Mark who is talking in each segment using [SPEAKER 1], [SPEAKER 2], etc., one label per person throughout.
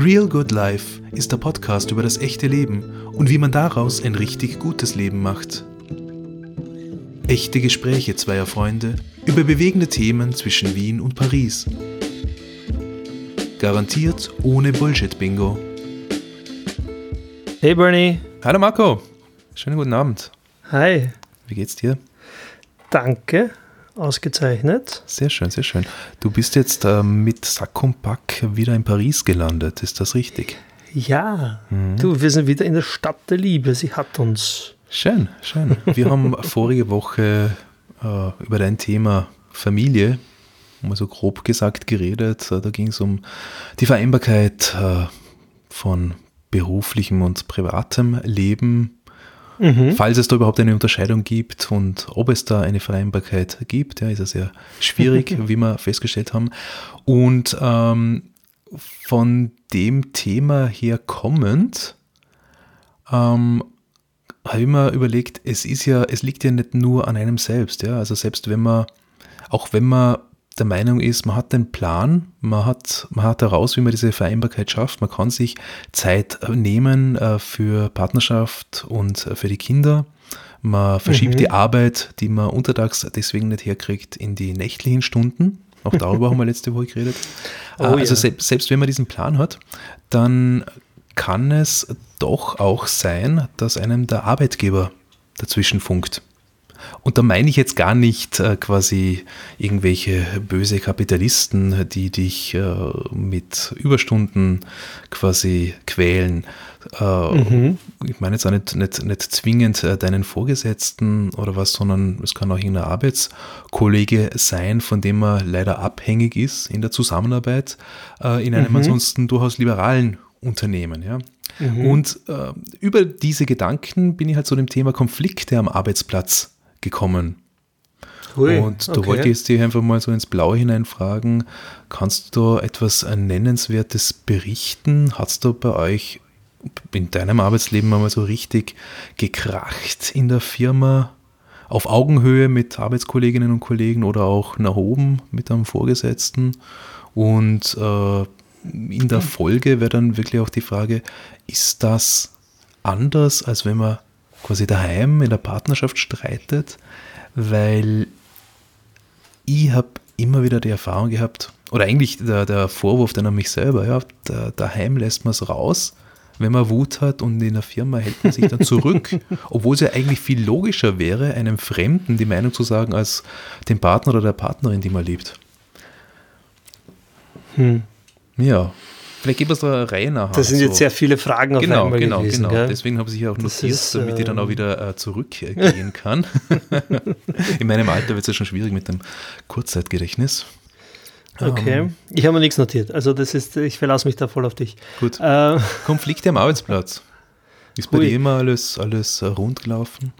[SPEAKER 1] Real Good Life ist der Podcast über das echte Leben und wie man daraus ein richtig gutes Leben macht. Echte Gespräche zweier Freunde über bewegende Themen zwischen Wien und Paris. Garantiert ohne Bullshit-Bingo.
[SPEAKER 2] Hey Bernie.
[SPEAKER 1] Hallo Marco. Schönen guten Abend.
[SPEAKER 2] Hi.
[SPEAKER 1] Wie geht's dir?
[SPEAKER 2] Danke. Ausgezeichnet.
[SPEAKER 1] Sehr schön, sehr schön. Du bist jetzt äh, mit Sack und Pack wieder in Paris gelandet, ist das richtig?
[SPEAKER 2] Ja, mhm. du, wir sind wieder in der Stadt der Liebe. Sie hat uns.
[SPEAKER 1] Schön, schön. Wir haben vorige Woche äh, über dein Thema Familie, mal so grob gesagt, geredet. Äh, da ging es um die Vereinbarkeit äh, von beruflichem und privatem Leben Mhm. Falls es da überhaupt eine Unterscheidung gibt und ob es da eine Vereinbarkeit gibt, ja, ist ja sehr schwierig, wie wir festgestellt haben. Und ähm, von dem Thema her kommend, ähm, habe ich mir überlegt, es ist ja, es liegt ja nicht nur an einem selbst, ja. Also selbst wenn man, auch wenn man der Meinung ist, man hat den Plan, man hat, man hat heraus, wie man diese Vereinbarkeit schafft. Man kann sich Zeit nehmen äh, für Partnerschaft und äh, für die Kinder. Man verschiebt mhm. die Arbeit, die man untertags deswegen nicht herkriegt, in die nächtlichen Stunden. Auch darüber haben wir letzte Woche geredet. Oh, also ja. selbst, selbst wenn man diesen Plan hat, dann kann es doch auch sein, dass einem der Arbeitgeber dazwischen funkt. Und da meine ich jetzt gar nicht äh, quasi irgendwelche böse Kapitalisten, die dich äh, mit Überstunden quasi quälen. Äh, mhm. Ich meine jetzt auch nicht, nicht, nicht zwingend äh, deinen Vorgesetzten oder was, sondern es kann auch irgendein Arbeitskollege sein, von dem man leider abhängig ist in der Zusammenarbeit äh, in einem mhm. ansonsten durchaus liberalen Unternehmen. Ja? Mhm. Und äh, über diese Gedanken bin ich halt zu dem Thema Konflikte am Arbeitsplatz gekommen. Hui, und da okay. wollte ich dich einfach mal so ins Blaue hineinfragen, kannst du da etwas Nennenswertes berichten? Hat es da bei euch in deinem Arbeitsleben einmal so richtig gekracht in der Firma? Auf Augenhöhe mit Arbeitskolleginnen und Kollegen oder auch nach oben mit einem Vorgesetzten? Und äh, in der Folge wäre dann wirklich auch die Frage, ist das anders, als wenn man quasi daheim in der Partnerschaft streitet, weil ich habe immer wieder die Erfahrung gehabt, oder eigentlich der, der Vorwurf dann an mich selber, ja, da, daheim lässt man es raus, wenn man Wut hat und in der Firma hält man sich dann zurück, obwohl es ja eigentlich viel logischer wäre, einem Fremden die Meinung zu sagen, als dem Partner oder der Partnerin, die man liebt. Hm. Ja, Vielleicht geben wir es da nach.
[SPEAKER 2] Das sind so. jetzt sehr viele Fragen auf
[SPEAKER 1] genau,
[SPEAKER 2] einmal
[SPEAKER 1] genau,
[SPEAKER 2] gewesen.
[SPEAKER 1] Genau, genau. Deswegen habe ich auch notiert, ist, damit äh, ich dann auch ähm, wieder äh, zurückgehen kann. In meinem Alter wird es ja schon schwierig mit dem Kurzzeitgedächtnis.
[SPEAKER 2] Okay, um, ich habe mir nichts notiert. Also das ist, ich verlasse mich da voll auf dich.
[SPEAKER 1] Gut. Äh, Konflikte am Arbeitsplatz. Ist bei ui. dir immer alles, alles rund gelaufen?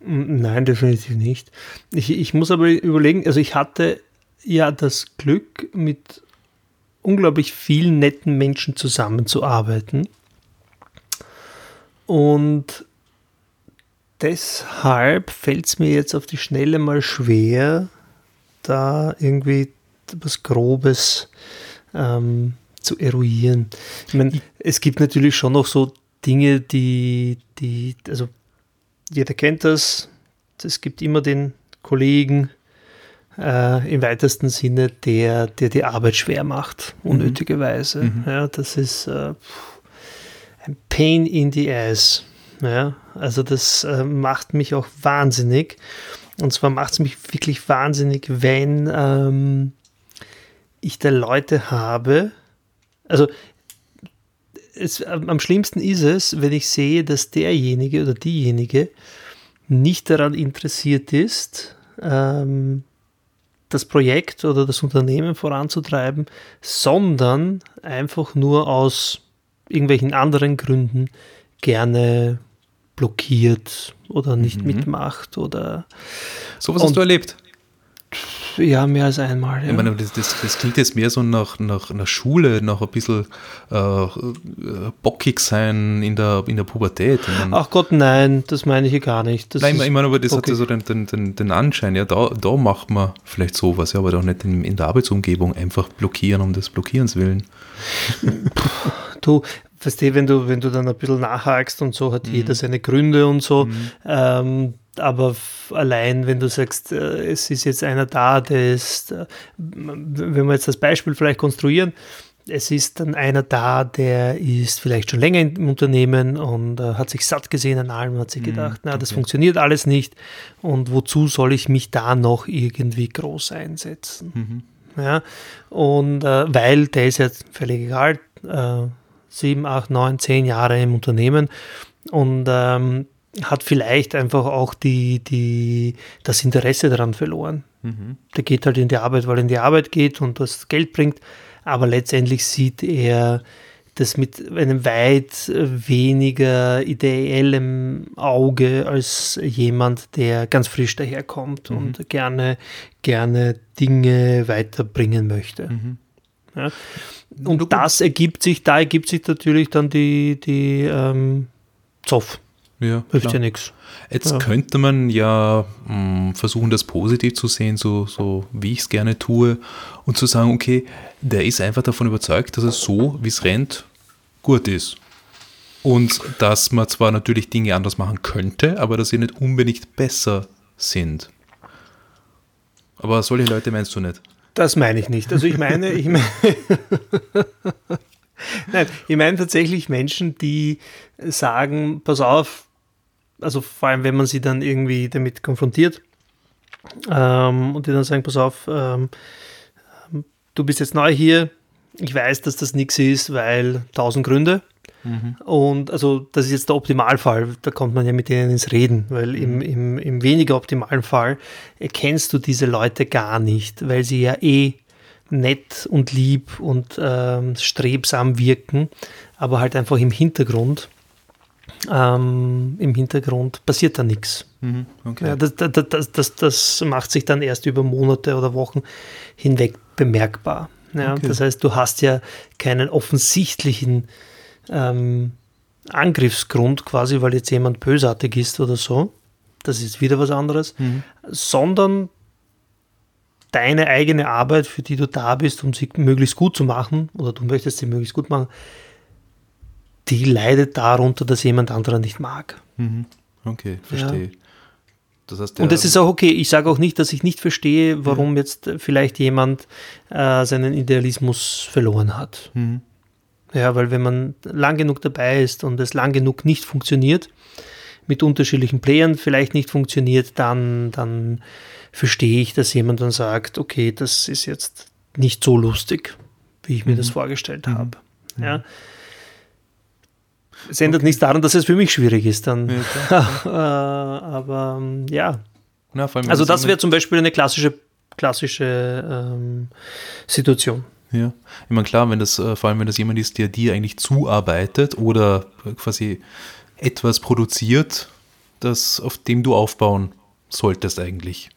[SPEAKER 2] Nein, definitiv nicht. Ich, ich muss aber überlegen, also ich hatte ja das Glück, mit unglaublich vielen netten Menschen zusammenzuarbeiten. Und deshalb fällt es mir jetzt auf die Schnelle mal schwer, da irgendwie was Grobes ähm, zu eruieren. Ich meine, es gibt natürlich schon noch so Dinge, die, die, also jeder kennt das. Es gibt immer den Kollegen, äh, im weitesten Sinne, der, der die Arbeit schwer macht, mhm. unnötigerweise. Mhm. Ja, das ist äh, ein Pain in the ass. Ja, also das äh, macht mich auch wahnsinnig. Und zwar macht es mich wirklich wahnsinnig, wenn ähm, ich da Leute habe. Also es, am schlimmsten ist es, wenn ich sehe, dass derjenige oder diejenige nicht daran interessiert ist, ähm, das Projekt oder das Unternehmen voranzutreiben, sondern einfach nur aus irgendwelchen anderen Gründen gerne blockiert oder nicht mhm. mitmacht oder
[SPEAKER 1] sowas hast du erlebt
[SPEAKER 2] Ja, mehr als einmal.
[SPEAKER 1] Ja. Ich meine, das, das, das, klingt jetzt mehr so nach, nach einer Schule, nach ein bisschen äh, bockig sein in der, in der Pubertät.
[SPEAKER 2] Meine, Ach Gott, nein, das meine ich hier gar nicht.
[SPEAKER 1] Das nein, ich meine, aber das bockig. hat ja so den, den, den, den Anschein, ja, da, da macht man vielleicht sowas, ja, aber doch nicht in, in der Arbeitsumgebung einfach blockieren um des Blockierens willen.
[SPEAKER 2] du, du, wenn du, wenn du dann ein bisschen nachhakst und so, hat mhm. jeder seine Gründe und so. Mhm. Ähm, aber allein, wenn du sagst, äh, es ist jetzt einer da, der ist, äh, wenn wir jetzt das Beispiel vielleicht konstruieren, es ist dann einer da, der ist vielleicht schon länger im Unternehmen und äh, hat sich satt gesehen an allem, hat sich mhm, gedacht, na, das okay. funktioniert alles nicht und wozu soll ich mich da noch irgendwie groß einsetzen? Mhm. Ja, und äh, weil der ist jetzt völlig egal, äh, sieben, acht, neun, zehn Jahre im Unternehmen und ähm, hat vielleicht einfach auch die, die, das Interesse daran verloren. Mhm. Der geht halt in die Arbeit, weil er in die Arbeit geht und das Geld bringt, aber letztendlich sieht er das mit einem weit weniger ideellem Auge als jemand, der ganz frisch daherkommt mhm. und gerne, gerne Dinge weiterbringen möchte. Mhm. Ja. Und das ergibt sich, da ergibt sich natürlich dann die, die ähm, Zoff.
[SPEAKER 1] Ja, Hilft klar. ja nichts. Jetzt ja. könnte man ja mh, hm, versuchen, das positiv zu sehen, so, so wie ich es gerne tue, und zu sagen, okay, der ist einfach davon überzeugt, dass es so, wie es rennt, gut ist. Und dass man zwar natürlich Dinge anders machen könnte, aber dass sie nicht unbedingt besser sind. Aber solche Leute meinst du nicht?
[SPEAKER 2] Das meine ich nicht. Also ich meine, ich meine, Nein, ich meine tatsächlich Menschen, die sagen, pass auf, also vor allem, wenn man sie dann irgendwie damit konfrontiert ähm, und die dann sagen, pass auf, ähm, du bist jetzt neu hier, ich weiß, dass das nichts ist, weil tausend Gründe. Mhm. Und also das ist jetzt der Optimalfall, da kommt man ja mit denen ins Reden, weil mhm. im, im, im weniger optimalen Fall erkennst du diese Leute gar nicht, weil sie ja eh nett und lieb und ähm, strebsam wirken, aber halt einfach im Hintergrund ähm, im Hintergrund passiert da nichts. Mhm, okay. ja, das, das, das, das, macht sich dann erst über Monate oder Wochen hinweg bemerkbar. Ja, okay. Das heißt, du hast ja keinen offensichtlichen ähm, Angriffsgrund quasi, weil jetzt jemand bösartig ist oder so. Das ist wieder was anderes. Mhm. Sondern deine eigene Arbeit, für die du da bist, um sie möglichst gut zu machen, oder du möchtest sie möglichst gut machen, die leidet darunter, dass jemand anderer nicht mag.
[SPEAKER 1] Mhm. Okay, verstehe. Ja.
[SPEAKER 2] Das heißt, und das ist auch okay. Ich sage auch nicht, dass ich nicht verstehe, warum mhm. jetzt vielleicht jemand äh, seinen Idealismus verloren hat. Mhm. Ja, weil wenn man lang genug dabei ist und es lang genug nicht funktioniert, mit unterschiedlichen Playern vielleicht nicht funktioniert, dann, dann verstehe ich, dass jemand dann sagt, okay, das ist jetzt nicht so lustig, wie ich mir mhm. das vorgestellt mhm. habe. Ja. Es ändert okay. nichts daran, dass es für mich schwierig ist dann. Ja, äh, aber ähm, ja. Na, also das wäre zum Beispiel eine klassische, klassische ähm, Situation.
[SPEAKER 1] Ja, ich meine klar, wenn das, äh, vor allem wenn das jemand ist, der dir eigentlich zuarbeitet oder quasi etwas produziert, das, auf dem du aufbauen solltest eigentlich.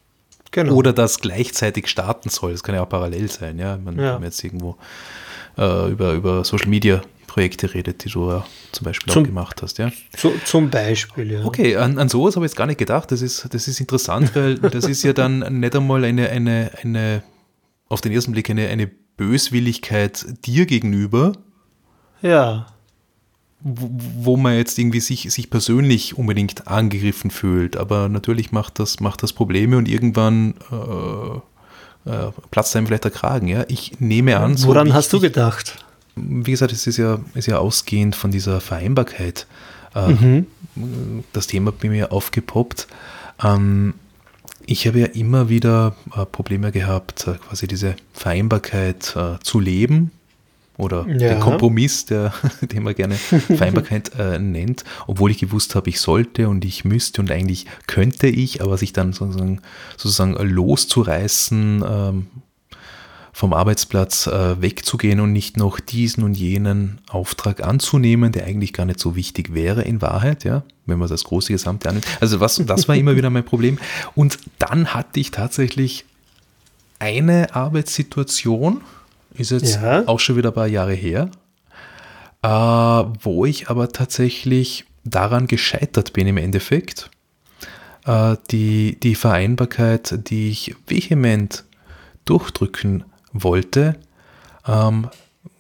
[SPEAKER 1] Genau. Oder das gleichzeitig starten soll. Das kann ja auch parallel sein, ja. Man, ja. Wenn man jetzt irgendwo äh, über, über Social Media Projekte redet, die du ja zum Beispiel zum, auch gemacht hast. Ja?
[SPEAKER 2] Zu, zum Beispiel, ja.
[SPEAKER 1] Okay, an, an sowas habe ich jetzt gar nicht gedacht. Das ist, das ist interessant, weil das ist ja dann nicht einmal eine, eine, eine auf den ersten Blick eine, eine Böswilligkeit dir gegenüber.
[SPEAKER 2] Ja.
[SPEAKER 1] Wo, wo man jetzt irgendwie sich, sich persönlich unbedingt angegriffen fühlt. Aber natürlich macht das, macht das Probleme und irgendwann äh, äh, platzt einem vielleicht der Kragen. Ja? Ich nehme an.
[SPEAKER 2] Woran so hast du gedacht?
[SPEAKER 1] Wie gesagt, es ist ja, ist ja ausgehend von dieser Vereinbarkeit äh, mhm. das Thema bei mir aufgepoppt. Ähm, ich habe ja immer wieder äh, Probleme gehabt, äh, quasi diese Vereinbarkeit äh, zu leben oder ja. der Kompromiss, der, den man gerne Vereinbarkeit äh, nennt, obwohl ich gewusst habe, ich sollte und ich müsste und eigentlich könnte ich, aber sich dann sozusagen, sozusagen loszureißen, ähm, vom Arbeitsplatz äh, wegzugehen und nicht noch diesen und jenen Auftrag anzunehmen, der eigentlich gar nicht so wichtig wäre in Wahrheit, ja, wenn man das große Gesamte annimmt. Also was, das war immer wieder mein Problem. Und dann hatte ich tatsächlich eine Arbeitssituation, ist jetzt
[SPEAKER 2] Ja.
[SPEAKER 1] auch schon wieder ein paar Jahre her, äh, wo ich aber tatsächlich daran gescheitert bin im Endeffekt, äh, die, die Vereinbarkeit, die ich vehement durchdrücken wollte, ähm,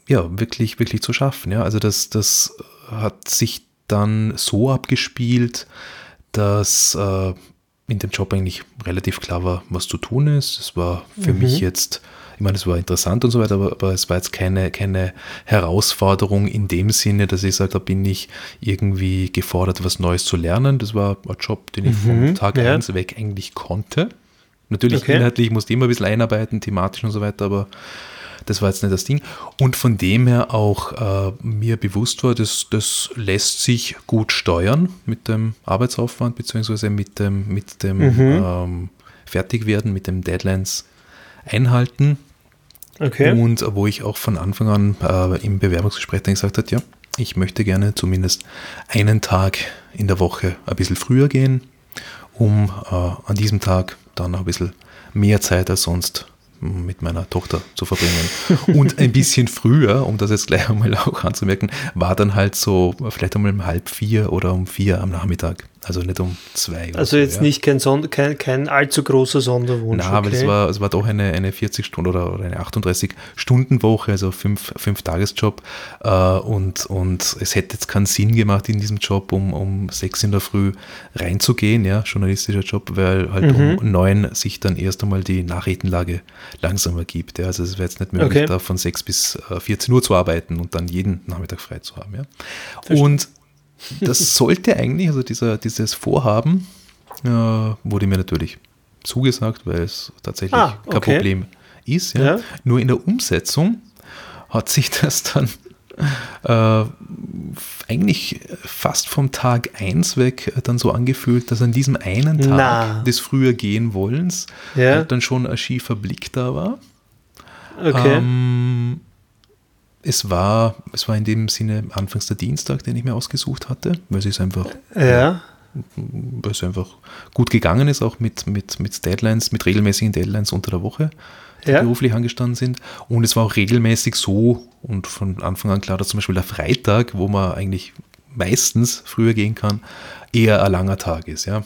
[SPEAKER 1] ja, wirklich, wirklich zu schaffen. Ja? Also das, das hat sich dann so abgespielt, dass äh, in dem Job eigentlich relativ klar war, was zu tun ist. Es war für mich jetzt, ich meine, es war interessant und so weiter, aber, aber es war jetzt keine, keine Herausforderung in dem Sinne, dass ich sage, da bin ich irgendwie gefordert, was Neues zu lernen. Das war ein Job, den ich vom Tag
[SPEAKER 2] ja.
[SPEAKER 1] 1 weg eigentlich konnte. Natürlich
[SPEAKER 2] Okay.
[SPEAKER 1] inhaltlich musste ich immer ein bisschen einarbeiten, thematisch und so weiter, aber das war jetzt nicht das Ding. Und von dem her auch äh, mir bewusst war, dass das lässt sich gut steuern mit dem Arbeitsaufwand, beziehungsweise mit dem, mit dem ähm, Fertigwerden, mit dem Deadlines einhalten.
[SPEAKER 2] Okay.
[SPEAKER 1] Und wo ich auch von Anfang an äh, im Bewerbungsgespräch dann gesagt habe, ja, ich möchte gerne zumindest einen Tag in der Woche ein bisschen früher gehen, um äh, an diesem Tag dann noch ein bisschen mehr Zeit als sonst mit meiner Tochter zu verbringen. Und ein bisschen früher, um das jetzt gleich einmal auch anzumerken, war dann halt so vielleicht einmal um halb vier oder um vier am Nachmittag. Also nicht um zwei. oder
[SPEAKER 2] Also
[SPEAKER 1] so,
[SPEAKER 2] jetzt
[SPEAKER 1] ja.
[SPEAKER 2] nicht kein, Sonder, kein, kein allzu großer Sonderwunsch.
[SPEAKER 1] Aber
[SPEAKER 2] okay.
[SPEAKER 1] es war, es war doch eine, eine 40 Stunden oder, oder eine 38-Stunden-Woche, also fünf, fünf Tagesjob. Äh, und, und es hätte jetzt keinen Sinn gemacht in diesem Job, um, um sechs in der Früh reinzugehen, ja, journalistischer Job, weil halt
[SPEAKER 2] Mhm.
[SPEAKER 1] um neun sich dann erst einmal die Nachrichtenlage langsam ergibt. Ja. Also es wäre jetzt nicht möglich,
[SPEAKER 2] Okay.
[SPEAKER 1] da von sechs bis äh, 14 Uhr zu arbeiten und dann jeden Nachmittag frei zu haben. Ja. Und das sollte eigentlich, also dieser, dieses Vorhaben, äh, wurde mir natürlich zugesagt, weil es tatsächlich
[SPEAKER 2] Ah,
[SPEAKER 1] kein
[SPEAKER 2] okay.
[SPEAKER 1] Problem ist. Ja.
[SPEAKER 2] Ja.
[SPEAKER 1] Nur in der Umsetzung hat sich das dann äh, eigentlich fast vom Tag 1 weg dann so angefühlt, dass an diesem einen Tag
[SPEAKER 2] Na.
[SPEAKER 1] des früher gehen wollens
[SPEAKER 2] Ja.
[SPEAKER 1] halt dann schon ein schiefer Blick da war.
[SPEAKER 2] Okay.
[SPEAKER 1] Ähm, es war, es war in dem Sinne anfangs der Dienstag, den ich mir ausgesucht hatte, weil es einfach,
[SPEAKER 2] ja.
[SPEAKER 1] weil es einfach gut gegangen ist, auch mit, mit, mit Deadlines, mit regelmäßigen Deadlines unter der Woche, die
[SPEAKER 2] Ja.
[SPEAKER 1] beruflich angestanden sind. Und es war auch regelmäßig so und von Anfang an klar, dass zum Beispiel der Freitag, wo man eigentlich meistens früher gehen kann, eher ein langer Tag ist, ja.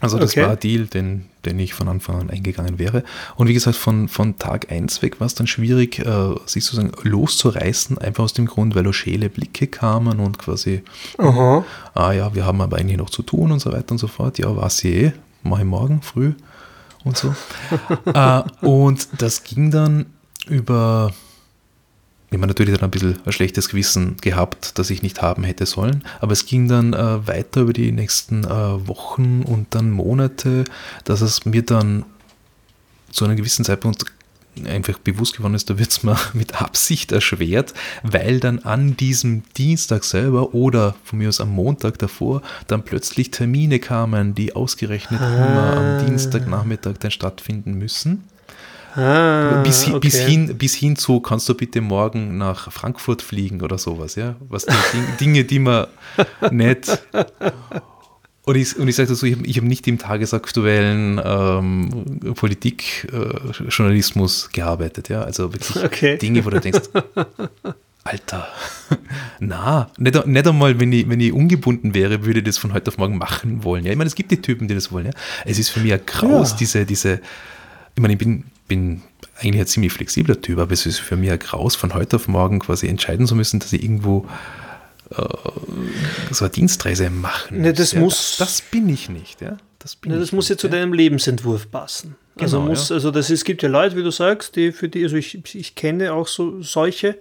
[SPEAKER 1] Also das
[SPEAKER 2] Okay.
[SPEAKER 1] war ein Deal, den, den ich von Anfang an eingegangen wäre. Und wie gesagt, von, von Tag 1 weg war es dann schwierig, äh, sich sozusagen loszureißen, einfach aus dem Grund, weil auch schäle Blicke kamen und quasi,
[SPEAKER 2] Aha.
[SPEAKER 1] ah ja, wir haben aber eigentlich noch zu tun und so weiter und so fort. Ja, war sie eh, mache ich morgen früh und so. äh, und das ging dann über, ich habe natürlich dann ein bisschen ein schlechtes Gewissen gehabt, das ich nicht haben hätte sollen, aber es ging dann äh, weiter über die nächsten äh, Wochen und dann Monate, dass es mir dann zu einem gewissen Zeitpunkt einfach bewusst geworden ist, da wird es mir mit Absicht erschwert, weil dann an diesem Dienstag selber oder von mir aus am Montag davor dann plötzlich Termine kamen, die ausgerechnet immer am Dienstagnachmittag dann stattfinden müssen.
[SPEAKER 2] Ah,
[SPEAKER 1] bis, hi- bis,
[SPEAKER 2] okay.
[SPEAKER 1] hin, bis hin zu, kannst du bitte morgen nach Frankfurt fliegen oder sowas, ja? Was die Ding, Dinge, die man nicht. Und ich, und ich sage dazu, ich habe hab nicht im tagesaktuellen ähm, Politikjournalismus gearbeitet, ja. Also wirklich
[SPEAKER 2] Okay.
[SPEAKER 1] Dinge, wo du denkst, Alter, na, nicht, nicht einmal, wenn ich, wenn ich ungebunden wäre, würde ich das von heute auf morgen machen wollen. Ja, ich meine, es gibt die Typen, die das wollen. Ja. Es ist für mich ein Graus,
[SPEAKER 2] Ja.
[SPEAKER 1] diese, diese, ich meine, ich bin, bin eigentlich ein ziemlich flexibler Typ, aber es ist für mich ein Graus, von heute auf morgen quasi entscheiden zu müssen, dass ich irgendwo äh, so eine Dienstreise machen
[SPEAKER 2] Ne, das
[SPEAKER 1] ja.
[SPEAKER 2] muss-
[SPEAKER 1] Das, das bin ich nicht, ja. Das, bin
[SPEAKER 2] Ja, das muss ja
[SPEAKER 1] nicht,
[SPEAKER 2] zu deinem Lebensentwurf passen. Also
[SPEAKER 1] Genau,
[SPEAKER 2] muss,
[SPEAKER 1] ja.
[SPEAKER 2] also das, es gibt ja Leute, wie du sagst, die für die, also ich, ich kenne auch so solche,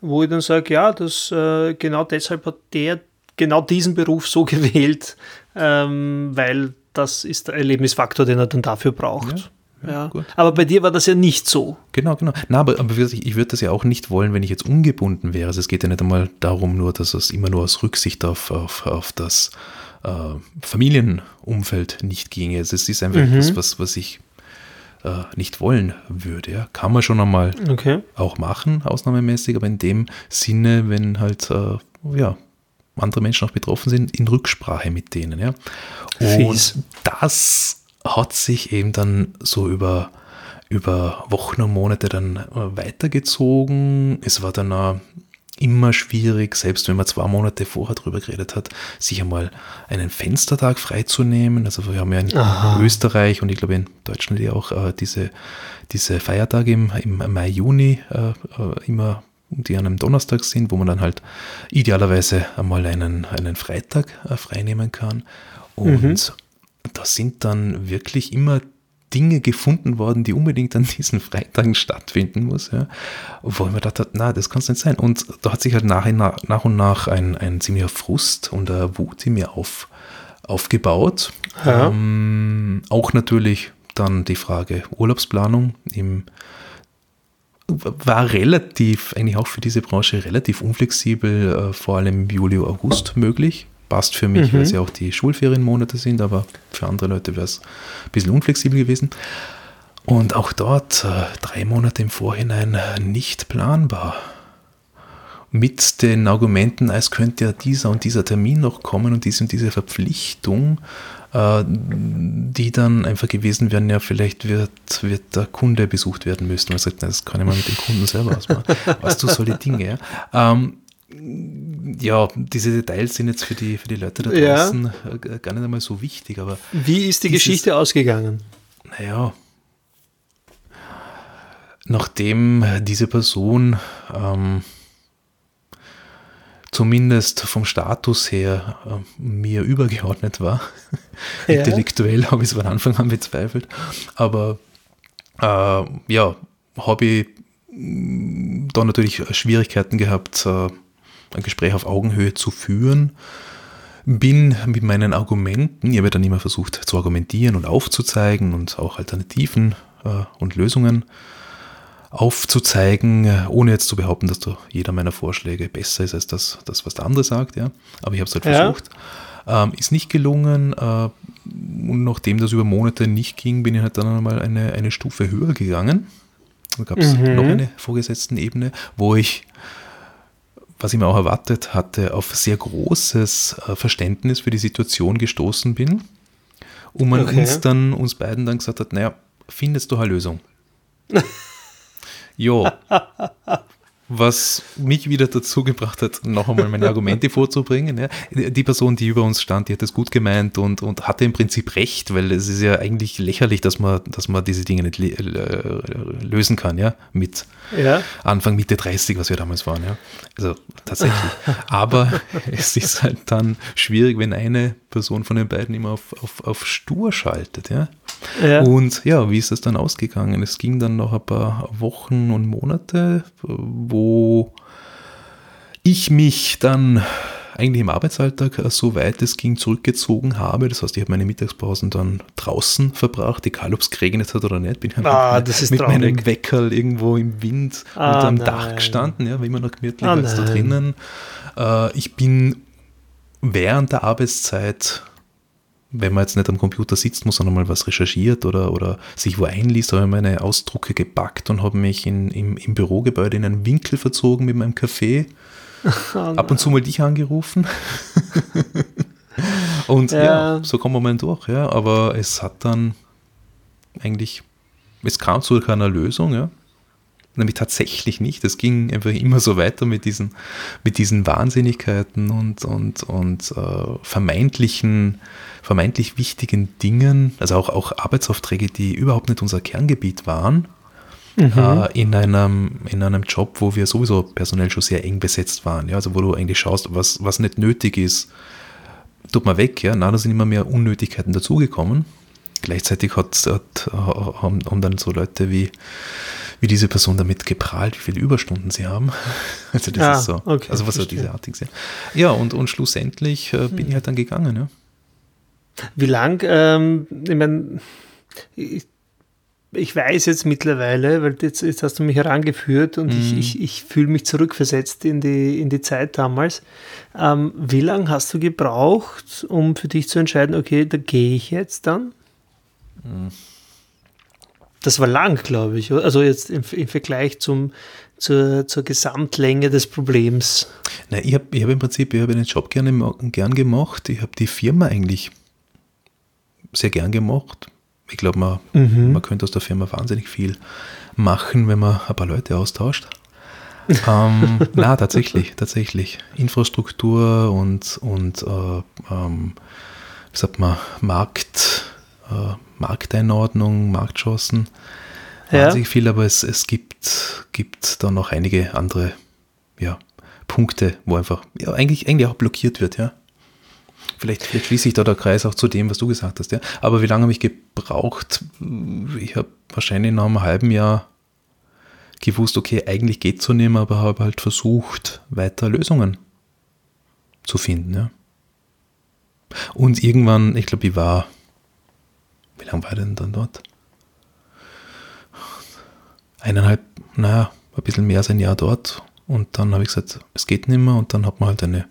[SPEAKER 2] wo ich dann sage, ja, das äh, genau deshalb hat der genau diesen Beruf so gewählt, ähm, weil das ist der Erlebnisfaktor, den er dann dafür braucht.
[SPEAKER 1] Ja, gut.
[SPEAKER 2] Aber bei dir war das ja nicht so.
[SPEAKER 1] Genau, genau. Na, aber, aber ich würde das ja auch nicht wollen, wenn ich jetzt ungebunden wäre. Also es geht ja nicht einmal darum, nur, dass es immer nur aus Rücksicht auf, auf, auf das äh, Familienumfeld nicht ginge. Also es ist einfach etwas, was, was ich äh, nicht wollen würde. Ja. Kann man schon einmal
[SPEAKER 2] Okay.
[SPEAKER 1] auch machen, ausnahmemäßig, aber in dem Sinne, wenn halt äh, ja, andere Menschen auch betroffen sind, in Rücksprache mit denen. Ja. Und
[SPEAKER 2] Fies.
[SPEAKER 1] das hat sich eben dann so über, über Wochen und Monate dann äh, weitergezogen. Es war dann auch immer schwierig, selbst wenn man zwei Monate vorher drüber geredet hat, sich einmal einen Fenstertag freizunehmen. Also wir haben ja in Aha. Österreich und ich glaube in Deutschland ja auch äh, diese, diese Feiertage im, im Mai, Juni äh, äh, immer, die an einem Donnerstag sind, wo man dann halt idealerweise einmal einen, einen Freitag äh, freinehmen kann. Und mhm. Da sind dann wirklich immer Dinge gefunden worden, die unbedingt an diesen Freitagen stattfinden muss, ja, wo gedacht habe, na, das kann es nicht sein. Und da hat sich halt nach, nach und nach ein, ein ziemlicher Frust und eine Wut in mir auf, aufgebaut. Ja. Ähm, auch natürlich dann die Frage Urlaubsplanung im war relativ, eigentlich auch für diese Branche relativ unflexibel, äh, vor allem im Juli, August möglich passt für mich, mhm. weil es ja auch die Schulferienmonate sind, aber für andere Leute wäre es ein bisschen unflexibel gewesen. Und auch dort äh, drei Monate im Vorhinein nicht planbar. Mit den Argumenten, es könnte ja dieser und dieser Termin noch kommen und diese und diese Verpflichtung, äh, die dann einfach gewesen wären, ja, vielleicht wird, wird der Kunde besucht werden müssen. Man sagt, das kann ich mal mit dem Kunden selber ausmachen. Was du solche Dinge, ja. Ähm, ja, diese Details sind jetzt für die, für die Leute da draußen ja. Äh, gar nicht einmal so wichtig. Aber
[SPEAKER 2] Wie ist die dieses, Geschichte ausgegangen?
[SPEAKER 1] Naja, nachdem diese Person ähm, zumindest vom Status her äh, mir übergeordnet war, ja. intellektuell habe ich es von Anfang an bezweifelt, aber äh, ja, habe ich mm, da natürlich Schwierigkeiten gehabt, äh, ein Gespräch auf Augenhöhe zu führen. Bin mit meinen Argumenten, ich habe dann immer versucht zu argumentieren und aufzuzeigen und auch Alternativen äh, und Lösungen aufzuzeigen, ohne jetzt zu behaupten, dass da jeder meiner Vorschläge besser ist als das, das was der andere sagt. Ja. Aber ich habe es halt ja. versucht. Ähm, ist nicht gelungen. Äh, und nachdem das über Monate nicht ging, bin ich halt dann einmal eine, eine Stufe höher gegangen. Da gab es mhm. noch eine vorgesetzten Ebene, wo ich was ich mir auch erwartet hatte, auf sehr großes äh, Verständnis für die Situation gestoßen bin. Und man okay. uns dann, uns beiden dann gesagt hat, naja, findest du eine Lösung? jo, was mich wieder dazu gebracht hat, noch einmal meine Argumente vorzubringen. Ja. Die Person, die über uns stand, die hat es gut gemeint und, und hatte im Prinzip recht, weil es ist ja eigentlich lächerlich, dass man, dass man diese Dinge nicht lösen kann, ja, mit ja. Anfang, Mitte 30, was wir damals waren, ja. Also tatsächlich. Aber es ist halt dann schwierig, wenn eine Person von den beiden immer auf, auf, auf stur schaltet, ja. ja. Und ja, wie ist das dann ausgegangen? Es ging dann noch ein paar Wochen und Monate, wo ich mich dann eigentlich im Arbeitsalltag so weit es ging zurückgezogen habe. Das heißt, ich habe meine Mittagspausen dann draußen verbracht, egal ob es geregnet hat oder nicht. Bin
[SPEAKER 2] ah,
[SPEAKER 1] mit, mit meinem Weckerl irgendwo im Wind ah, unterm nein. Dach gestanden, ja, war immer noch gemütlich ah, als da drinnen. Äh, ich bin während der Arbeitszeit wenn man jetzt nicht am Computer sitzt, muss man mal was recherchiert oder, oder sich wo einliest, habe ich meine Ausdrucke gepackt und habe mich in, im, im Bürogebäude in einen Winkel verzogen mit meinem Kaffee. Oh Ab und zu mal dich angerufen. und ja. ja. so kommt man mal durch, ja. Aber es hat dann eigentlich, es kam zu keiner Lösung, ja. Nämlich tatsächlich nicht. Es ging einfach immer so weiter mit diesen, mit diesen Wahnsinnigkeiten und, und, und äh, vermeintlichen, vermeintlich wichtigen Dingen, also auch, auch Arbeitsaufträge, die überhaupt nicht unser Kerngebiet waren, mhm. äh, in, einem, in einem Job, wo wir sowieso personell schon sehr eng besetzt waren. Ja? Also wo du eigentlich schaust, was, was nicht nötig ist, tut man weg. Ja? Na, da sind immer mehr Unnötigkeiten dazugekommen. Gleichzeitig hat, hat, haben, haben dann so Leute wie wie diese Person damit geprahlt, wie viele Überstunden sie haben. Also das ah, ist so. Okay, also was halt diese Artig sind. Ja, und, und schlussendlich äh, bin hm. ich halt dann gegangen, ja.
[SPEAKER 2] Wie lang, ähm, ich meine, ich, ich, weiß jetzt mittlerweile, weil jetzt, jetzt hast du mich herangeführt und mm. ich, ich, ich fühle mich zurückversetzt in die, in die Zeit damals. Ähm, wie lange hast du gebraucht, um für dich zu entscheiden, okay, da gehe ich jetzt dann? Mm. Das war lang, glaube ich. Also jetzt im, im Vergleich zum, zur, zur Gesamtlänge des Problems.
[SPEAKER 1] Nein, ich habe hab im Prinzip ich hab den Job gerne, gern gemacht. Ich habe die Firma eigentlich sehr gern gemacht. ich glaube, man, mhm. man könnte aus der Firma wahnsinnig viel machen, wenn man ein paar Leute austauscht. ähm, na, tatsächlich, tatsächlich. Infrastruktur und, und äh, ähm, wie sagt man, Markt, äh, Markteinordnung, Marktchancen. Ja. Wahnsinnig viel, aber es, es gibt, gibt da noch einige andere ja, Punkte, wo einfach ja, eigentlich, eigentlich auch blockiert wird, ja. Vielleicht, vielleicht schließt sich da der Kreis auch zu dem, was du gesagt hast, ja. Aber wie lange habe ich gebraucht? Ich habe wahrscheinlich nach einem halben Jahr gewusst, okay, eigentlich geht es so nicht mehr, aber habe halt versucht, weiter Lösungen zu finden, ja. Und irgendwann, ich glaube, ich war, wie lange war denn dann dort? Eineinhalb, naja, ein bisschen mehr als ein Jahr dort. Und dann habe ich gesagt, es geht nicht mehr. Und dann hat man halt eine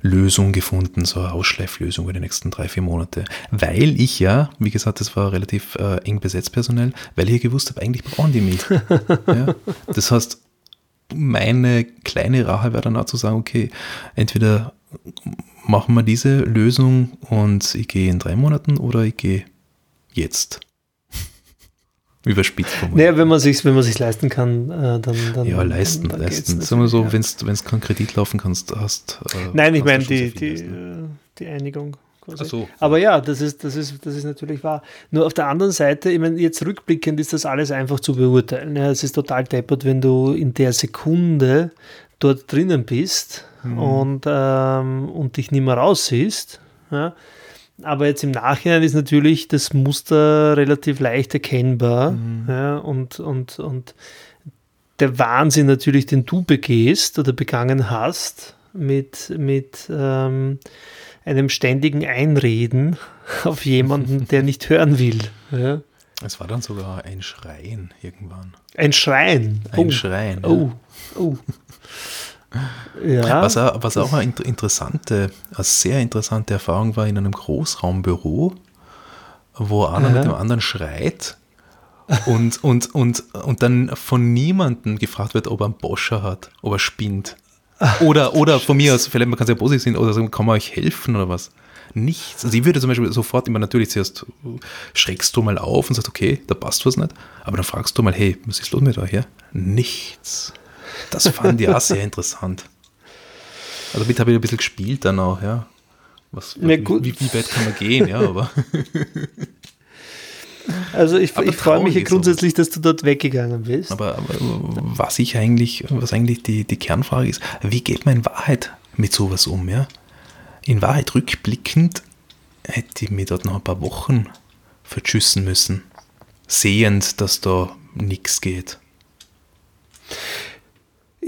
[SPEAKER 1] Lösung gefunden, so eine Ausschleiflösung für die nächsten drei, vier Monate. Weil ich ja, wie gesagt, das war relativ äh, eng besetzt personell, weil ich ja gewusst habe, eigentlich brauchen die mich. ja? Das heißt, meine kleine Rache wäre dann auch zu sagen, okay, entweder machen wir diese Lösung und ich gehe in drei Monaten oder ich gehe jetzt. Überspitzt
[SPEAKER 2] formuliert. Naja, wenn man sich wenn man sich leisten kann, äh, dann, dann
[SPEAKER 1] Ja, leisten,
[SPEAKER 2] dann
[SPEAKER 1] leisten. Sagen wir so, ja. wenn du keinen Kredit laufen kannst, hast.
[SPEAKER 2] Äh, Nein, ich meine die, die, ne? Die Einigung. So. Aber ja, das ist, das, ist, das ist natürlich wahr. Nur auf der anderen Seite, ich meine, jetzt rückblickend ist das alles einfach zu beurteilen. Ja, es ist total deppert, wenn du in der Sekunde dort drinnen bist mhm. und, ähm, und dich nicht mehr raussiehst. Ja, aber jetzt im Nachhinein ist natürlich das Muster relativ leicht erkennbar. Mhm. Ja, und, und, und der Wahnsinn natürlich, den du begehst oder begangen hast, mit, mit ähm, einem ständigen Einreden auf jemanden, der nicht hören will. Ja.
[SPEAKER 1] Es war dann sogar ein Schreien irgendwann.
[SPEAKER 2] Ein Schreien?
[SPEAKER 1] Ein oh. Schreien.
[SPEAKER 2] Oh, oh.
[SPEAKER 1] Ja. Was, was auch eine interessante, eine sehr interessante Erfahrung war in einem Großraumbüro, wo einer ja. mit dem anderen schreit und, und, und, und dann von niemandem gefragt wird, ob er einen Boscher hat, ob er spinnt. Oder, oder von mir aus, vielleicht man kann es ja positiv sehen, oder sagen, kann man euch helfen oder was? Nichts. Also ich würde zum Beispiel sofort immer natürlich zuerst schreckst du mal auf und sagst, okay, da passt was nicht. Aber dann fragst du mal, hey, was ist los mit euch? Ja? Nichts. Das fand ich auch sehr interessant. Also damit habe ich ein bisschen gespielt dann auch, ja. Was, ja, wie, wie, wie, weit kann man gehen, ja, aber.
[SPEAKER 2] Also ich, ich freue mich ja grundsätzlich, dass du dort weggegangen bist.
[SPEAKER 1] Aber, aber, was ich eigentlich, was eigentlich die, die Kernfrage ist, wie geht man in Wahrheit mit sowas um, ja? In Wahrheit rückblickend hätte ich mir dort noch ein paar Wochen verschüssen müssen, sehend, dass da nichts geht.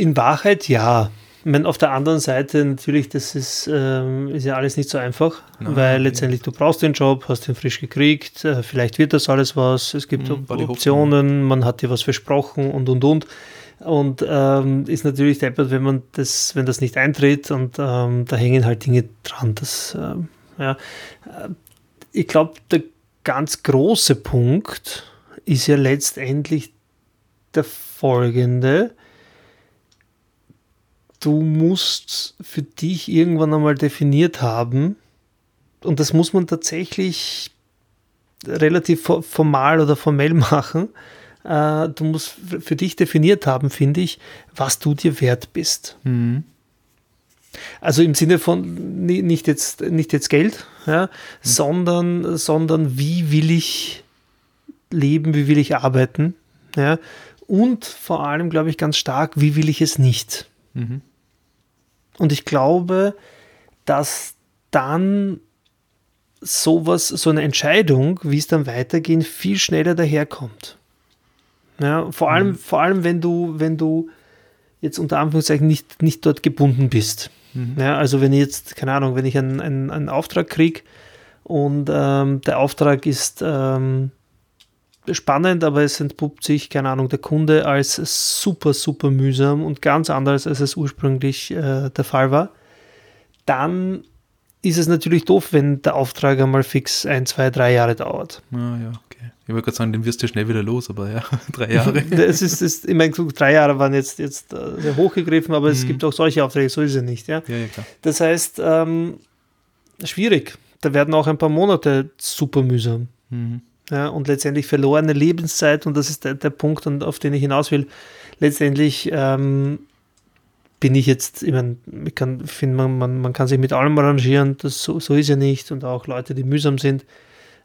[SPEAKER 2] In Wahrheit ja. Ich meine, auf der anderen Seite natürlich, das ist, ähm, ist ja alles nicht so einfach, Nein, weil letztendlich du brauchst den Job, hast den frisch gekriegt, äh, vielleicht wird das alles was, es gibt mhm, Optionen, man hat dir was versprochen und und und. Und ähm, ist natürlich deppert, wenn man das, wenn das nicht eintritt und ähm, da hängen halt Dinge dran. Das, ähm, ja. Äh, ich glaube, der ganz große Punkt ist ja letztendlich der folgende du musst für dich irgendwann einmal definiert haben, und das muss man tatsächlich relativ formal oder formell machen, äh, du musst für dich definiert haben, finde ich, was du dir wert bist. Mhm. Also im Sinne von nicht jetzt, nicht jetzt Geld, ja, mhm. sondern, sondern wie will ich leben, wie will ich arbeiten. Ja, und vor allem, glaube ich, ganz stark, wie will ich es nicht. Mhm. Und ich glaube, dass dann sowas, so eine Entscheidung, wie es dann weitergeht, viel schneller daherkommt. Ja, vor, allem, mhm. vor allem, wenn du, wenn du jetzt unter Anführungszeichen nicht, nicht dort gebunden bist. Mhm. Ja, also wenn ich jetzt, keine Ahnung, wenn ich einen, einen, einen Auftrag kriege und ähm, der Auftrag ist ähm, spannend, aber es entpuppt sich, keine Ahnung, der Kunde als super, super mühsam und ganz anders, als es ursprünglich äh, der Fall war, dann ist es natürlich doof, wenn der Auftrag einmal fix ein, zwei, drei Jahre dauert.
[SPEAKER 1] Ah, ja, okay. Ich wollte gerade sagen, den wirst du schnell wieder los, aber ja, drei Jahre.
[SPEAKER 2] es ist, ist, ich meine, drei Jahre waren jetzt, jetzt äh, sehr hochgegriffen, aber mhm. es gibt auch solche Aufträge, so ist es nicht. Ja, ja, ja klar. Das heißt, ähm, schwierig. Da werden auch ein paar Monate super mühsam. Mhm. Ja, und letztendlich verlorene Lebenszeit, und das ist der, der Punkt, auf den ich hinaus will. Letztendlich ähm, bin ich jetzt, ich meine, ich kann, finde man, man, man kann sich mit allem arrangieren, das so, so ist ja nicht. Und auch Leute, die mühsam sind,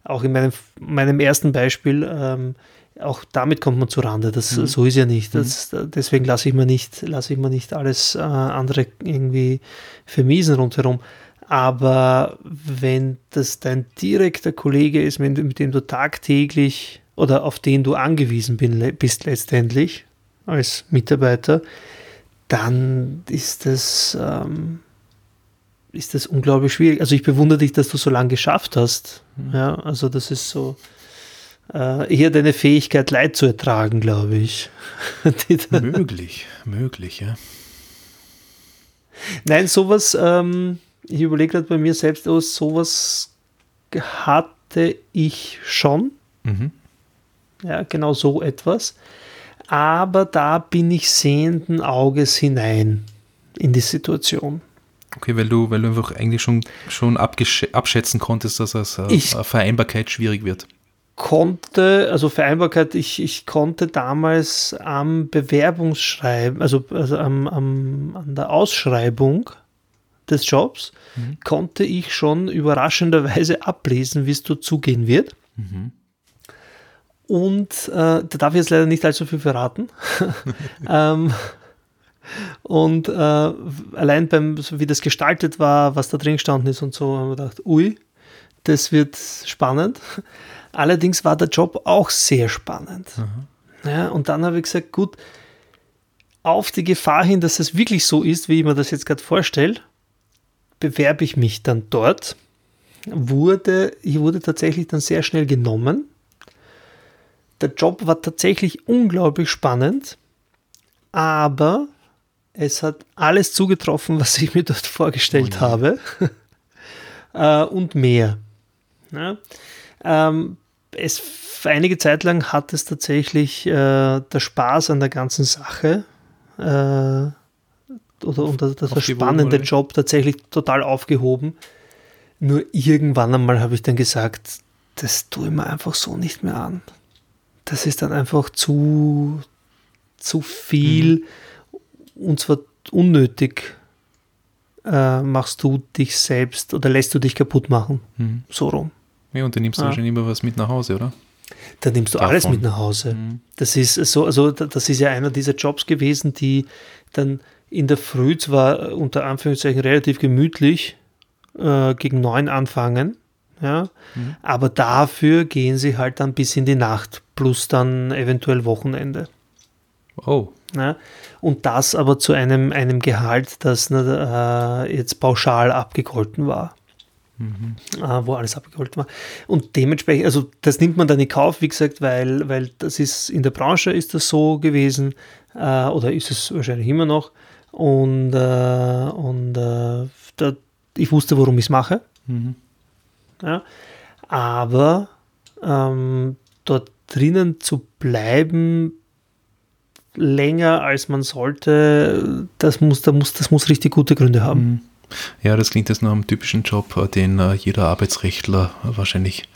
[SPEAKER 2] auch in meinem, meinem ersten Beispiel, ähm, auch damit kommt man zu Rande. Das, mhm. So ist ja nicht. Das, mhm. Deswegen lasse ich mir nicht, lasse ich mir nicht alles äh, andere irgendwie vermiesen rundherum. Aber wenn das dein direkter Kollege ist, mit, dem du tagtäglich oder auf den du angewiesen bist letztendlich als Mitarbeiter, dann ist das, ähm, ist das unglaublich schwierig. Also ich bewundere dich, dass du so lange geschafft hast. Mhm. Ja, also das ist so äh, eher deine Fähigkeit, Leid zu ertragen, glaube ich.
[SPEAKER 1] möglich, möglich, ja.
[SPEAKER 2] Nein, sowas, ähm, ich überlege gerade bei mir selbst aus, sowas hatte ich schon. Mhm. Ja, genau so etwas. Aber da bin ich sehenden Auges hinein in die Situation.
[SPEAKER 1] Okay, weil du, weil du einfach eigentlich schon, schon abschätzen konntest, dass es äh, Vereinbarkeit schwierig wird.
[SPEAKER 2] Konnte, also Vereinbarkeit, ich, ich konnte damals am Bewerbungsschreiben, also, also am, am, an der Ausschreibung des Jobs, mhm. konnte ich schon überraschenderweise ablesen, wie es dort zugehen wird. Mhm. Und äh, da darf ich jetzt leider nicht allzu viel verraten. ähm, und äh, allein beim, wie das gestaltet war, was da drin gestanden ist und so, haben wir gedacht, ui, das wird spannend. Allerdings war der Job auch sehr spannend. Mhm. Ja, und dann habe ich gesagt, gut, auf die Gefahr hin, dass es wirklich so ist, wie ich mir das jetzt gerade vorstelle, bewerbe ich mich dann dort. Wurde, ich wurde tatsächlich dann sehr schnell genommen. Der Job war tatsächlich unglaublich spannend, aber es hat alles zugetroffen, was ich mir dort vorgestellt oh habe äh, und mehr. Ja. Ähm, es, einige Zeit lang hat es tatsächlich äh, der Spaß an der ganzen Sache äh, oder und das, das spannende oder? Job tatsächlich total aufgehoben. Nur irgendwann einmal habe ich dann gesagt, das tue ich mir einfach so nicht mehr an. Das ist dann einfach zu, zu viel mhm. und zwar unnötig äh, machst du dich selbst oder lässt du dich kaputt machen. Mhm. So rum.
[SPEAKER 1] Ja, und dann nimmst du ja. wahrscheinlich immer was mit nach Hause, oder?
[SPEAKER 2] Dann nimmst du Davon. alles mit nach Hause. Mhm. Das ist so, also das ist ja einer dieser Jobs gewesen, die dann in der Früh zwar äh, unter Anführungszeichen relativ gemütlich äh, gegen neun anfangen, ja, mhm. aber dafür gehen sie halt dann bis in die Nacht, plus dann eventuell Wochenende.
[SPEAKER 1] Oh.
[SPEAKER 2] Ja, und das aber zu einem, einem Gehalt, das äh, jetzt pauschal abgegolten war. Mhm. Äh, wo alles abgeholt war. Und dementsprechend, also das nimmt man dann in Kauf, wie gesagt, weil, weil das ist in der Branche ist das so gewesen äh, oder ist es wahrscheinlich immer noch. Und, äh, und äh, da, ich wusste, warum ich es mache. Mhm. Ja, aber ähm, dort drinnen zu bleiben, länger als man sollte, das muss, das muss, das muss richtig gute Gründe haben. Mhm.
[SPEAKER 1] Ja, das klingt jetzt nach einem typischen Job, äh, den äh, jeder Arbeitsrechtler wahrscheinlich